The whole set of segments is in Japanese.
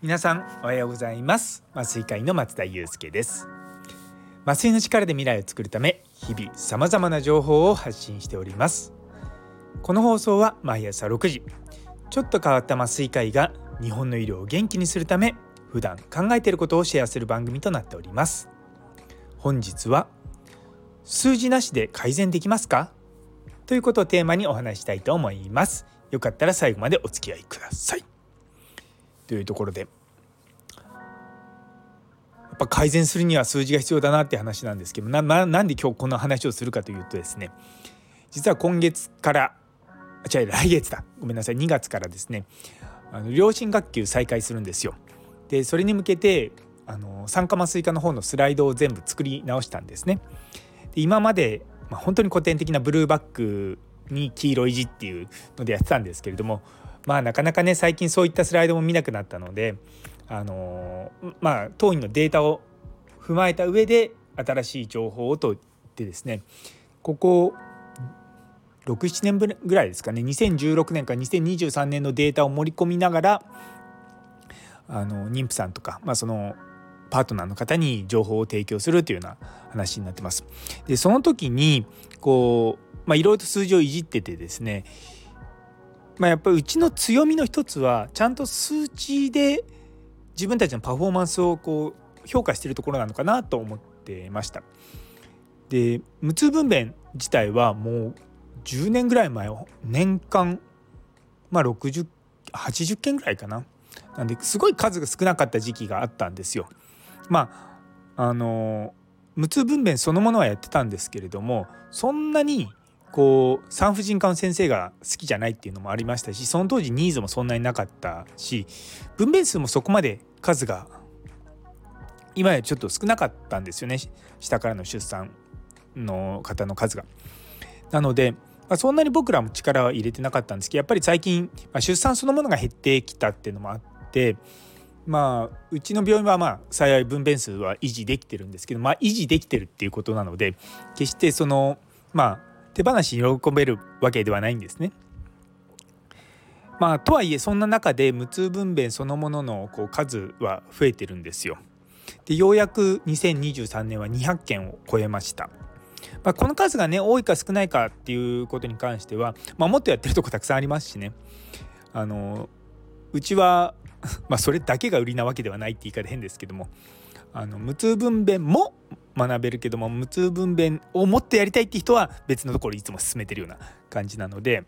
皆さんおはようございます。麻酔会の松田祐介です。麻酔の力で未来を作るため日々さまざまな情報を発信しております。この放送は毎朝6時ちょっと変わった麻酔科医が日本の医療を元気にするため普段考えていることをシェアする番組となっております。本日は数字なしで改善できますか？ということをテーマにお話したいと思いますよかったら最後までお付き合いくださいというところでやっぱ改善するには数字が必要だなって話なんですけどななんで今日この話をするかというとですね実は今月からあ違う来月だごめんなさい2月からですねあの両親学級再開するんですよ。でそれに向けてあの酸化麻酔科の方のスライドを全部作り直したんですね。で今まで、まあ、本当に古典的なブルーバックに黄色い字っていうのでやってたんですけれどもまあなかなかね最近そういったスライドも見なくなったのであのまあ当院のデータを踏まえた上で新しい情報をとってですねここ67年ぐらいですかね2016年から2023年のデータを盛り込みながらあの妊婦さんとか、まあ、そのパートナーの方に情報を提供するというような話になってます。でその時にこう、まあ、いろいろと数字をいじっててですね、まあ、やっぱりうちの強みの一つはちゃんと数値で自分たちのパフォーマンスをこう評価してるところなのかなと思ってました。で無痛分娩自体はもう10年ぐらい前年間まあ6080件ぐらいかななんですごい数が少なかった時期があったんですよ。まああの無痛分娩そのものはやってたんですけれどもそんなにこう産婦人科の先生が好きじゃないっていうのもありましたしその当時ニーズもそんなになかったし分娩数もそこまで数が今やちょっと少なかったんですよね下からの出産の方の数が。なのでまあ、そんなに僕らも力は入れてなかったんですけどやっぱり最近、まあ、出産そのものが減ってきたっていうのもあってまあうちの病院はまあ幸い分娩数は維持できてるんですけどまあ維持できてるっていうことなので決してそのまあ手放しに喜べるわけではないんですね。まあとはいえそんな中で無痛分娩そのもののこう数は増えてるんですよ。でようやく2023年は200件を超えました。まあ、この数がね多いか少ないかっていうことに関しては、まあ、もっとやってるとこたくさんありますしねあのうちは まあそれだけが売りなわけではないって言い方変ですけどもあの無痛分娩も学べるけども無痛分娩をもっとやりたいって人は別のところいつも進めてるような感じなので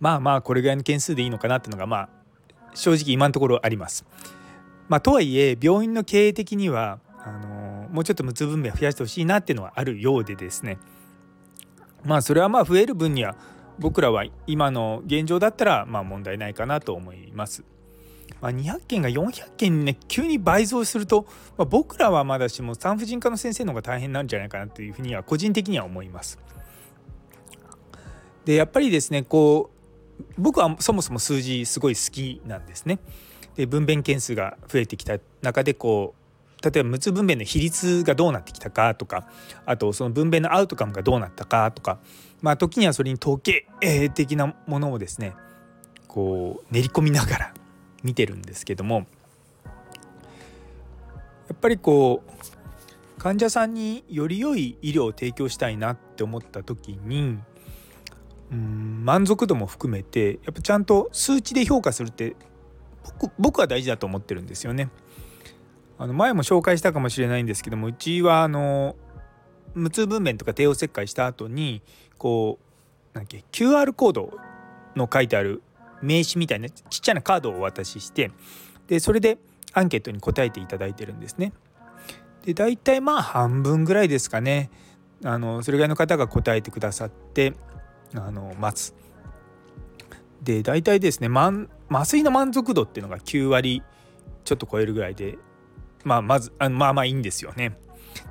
まあまあこれぐらいの件数でいいのかなっていうのがまあ正直今のところあります。まあ、とはいえ病院の経営的にはあのもうちょっと無痛分娩増やしてほしいなっていうのはあるようでですねまあそれはまあ増える分には僕らは今の現状だったらま問題ないかなと思います。まあ、200件が400件にね急に倍増すると、まあ、僕らはまだしも産婦人科の先生の方が大変なんじゃないかなというふうには個人的には思います。でやっぱりですねこう僕はそもそも数字すごい好きなんですね。で分娩件数が増えてきた中でこう例えば無痛分娩の比率がどうなってきたかとかあとその分娩のアウトカムがどうなったかとかまあ時にはそれに統計的なものをですねこう練り込みながら見てるんですけどもやっぱりこう患者さんにより良い医療を提供したいなって思った時にうん満足度も含めてやっぱちゃんと数値で評価するって僕僕は大事だと思ってるんですよね。あの前も紹介したかもしれないんですけどもうちはあの無痛分娩とか帝王切開した後にこうなんだっけ QR コードの書いてある名刺みたいなちっちゃなカードをお渡ししてでそれでアンケートに答えていただいてるんですね。で大体まあ半分ぐらいですかねあのそれぐらいの方が答えてくださってあの待つ。で大体ですね麻酔の満足度っていうのが9割ちょっと超えるぐらいでまあまずあまあまあいいんですよね。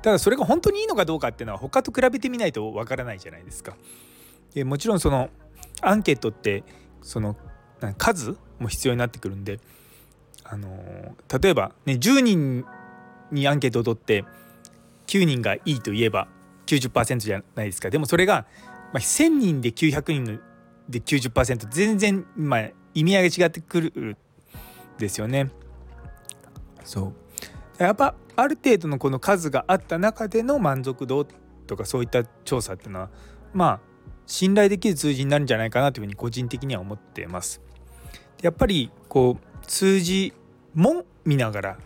ただそれが本当にいいのかどうかっていうのは他と比べてみないとわからないじゃないですか。でもちろんそのアンケートってその数も必要になってくるんであの例えばね10人にアンケートを取って9人がいいと言えば90%じゃないですかでもそれがまあ、1,000人で900人で90%全然、まあ、意味合いが違ってくるですよね。そうやっぱある程度のこの数があった中での満足度とかそういった調査っていうのはまあ信頼できる数字になるんじゃないかなというふうに個人的には思ってます。やっぱりこう数字も見ながら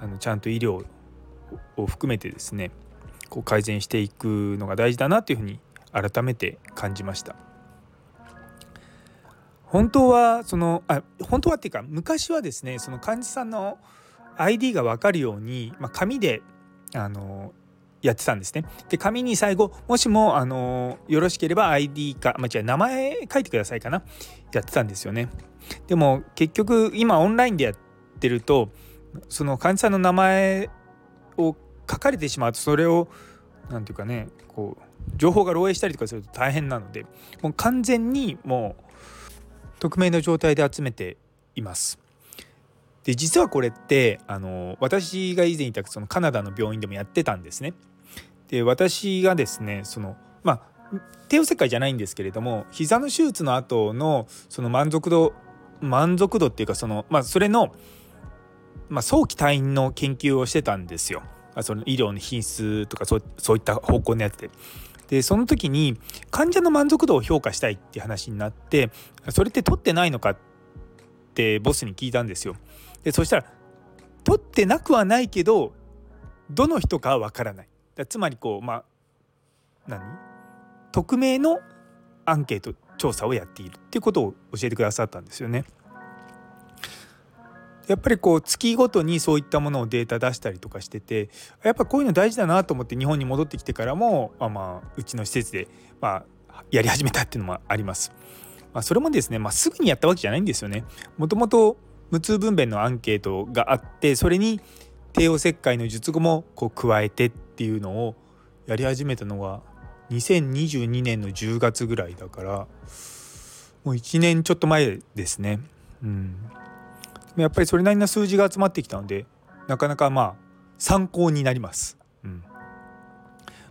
あのちゃんと医療を含めてですねこう改善していくのが大事だなというふうに改めて感じました。本当はそのあ本当はっていうか昔はですねその患者さんの ID が分かるように、まあ、紙であのやってたんですね。で紙に最後もしもあのよろしければ ID か、ま、違う名前書いてくださいかなやってたんですよね。でも結局今オンラインでやってるとその患者さんの名前を書かれてしまうとそれを何て言うかねこう情報が漏洩したりとかすると大変なのでもう完全にもう匿名の状態で集めています。で実はこれってあの私が以前いたそのカナダの病院でもやってたんですね。で私がですねそのまあ帝王切開じゃないんですけれども膝の手術の後のその満足度満足度っていうかそのまあそれの、まあ、早期退院の研究をしてたんですよ。その医療の品質とかそうそういった方向のやつで。でその時に患者の満足度を評価したいっていう話になってそれって取ってないのかってボスに聞いたんですよ。でそしたら取ってなくはないけどどの人かは分からない。だつまりこうまあ何？匿名のアンケート調査をやっているっていうことを教えてくださったんですよね。やっぱりこう月ごとにそういったものをデータ出したりとかしててやっぱこういうの大事だなと思って日本に戻ってきてからも、まあ、まあうちの施設で、まあ、やり始めたっていうのもあります。まあ、それもですね、まあ、すぐにやったわけじゃないんですよね。もともと無痛分娩のアンケートがあってそれに帝王切開の術後もこう加えてっていうのをやり始めたのが2022年の10月ぐらいだからもう1年ちょっと前ですね。うんやっぱりそれなりの数字が集まってきたのでなかなかまあ参考になります。うん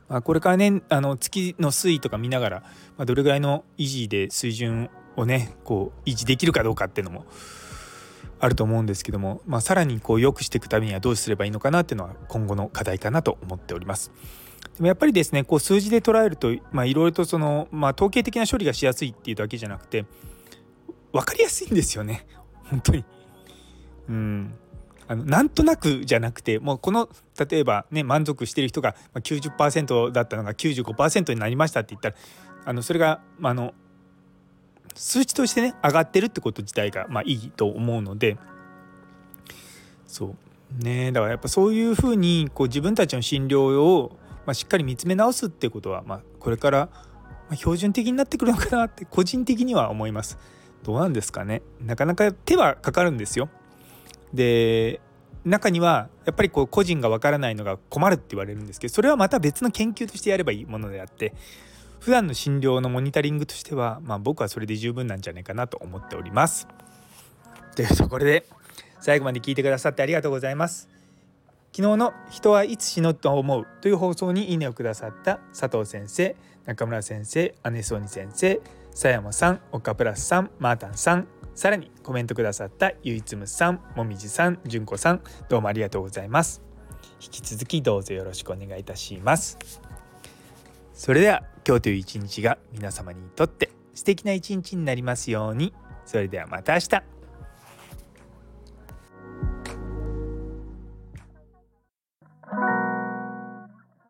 まあ、これからねあの月の推移とか見ながら、まあ、どれぐらいの維持で水準をねこう維持できるかどうかっていうのもあると思うんですけども、まあ、さらにこう良くしていくためにはどうすればいいのかなっていうのは今後の課題かなと思っております。でもやっぱりですねこう数字で捉えるといろいろとその、まあ、統計的な処理がしやすいっていうだけじゃなくて分かりやすいんですよね 本当に。うんあのなんとなくじゃなくてもうこの例えばね満足してる人が90%だったのが95%になりましたって言ったらあのそれが、まあ、の数値としてね上がってるってこと自体が、まあ、いいと思うのでそうねだからやっぱそういうふうにこう自分たちの診療を、まあ、しっかり見つめ直すってことは、まあ、これから標準的になってくるのかなって個人的には思います。どうなんですかねなかなか手はかかるんですよ。で中にはやっぱりこう個人がわからないのが困るって言われるんですけどそれはまた別の研究としてやればいいものであって普段の診療のモニタリングとしては、まあ、僕はそれで十分なんじゃないかなと思っております。というところで最後まで聞いてくださってありがとうございます。昨日の「人はいつ死ぬと思う」という放送にいいねをくださった佐藤先生中村先生姉ソニ先生佐山さん岡プラスさんマータンさんさらにコメントくださったゆいつむさんもみじさんじゅんこさんどうもありがとうございます引き続きどうぞよろしくお願いいたしますそれでは今日という一日が皆様にとって素敵な一日になりますように。それではまた明日。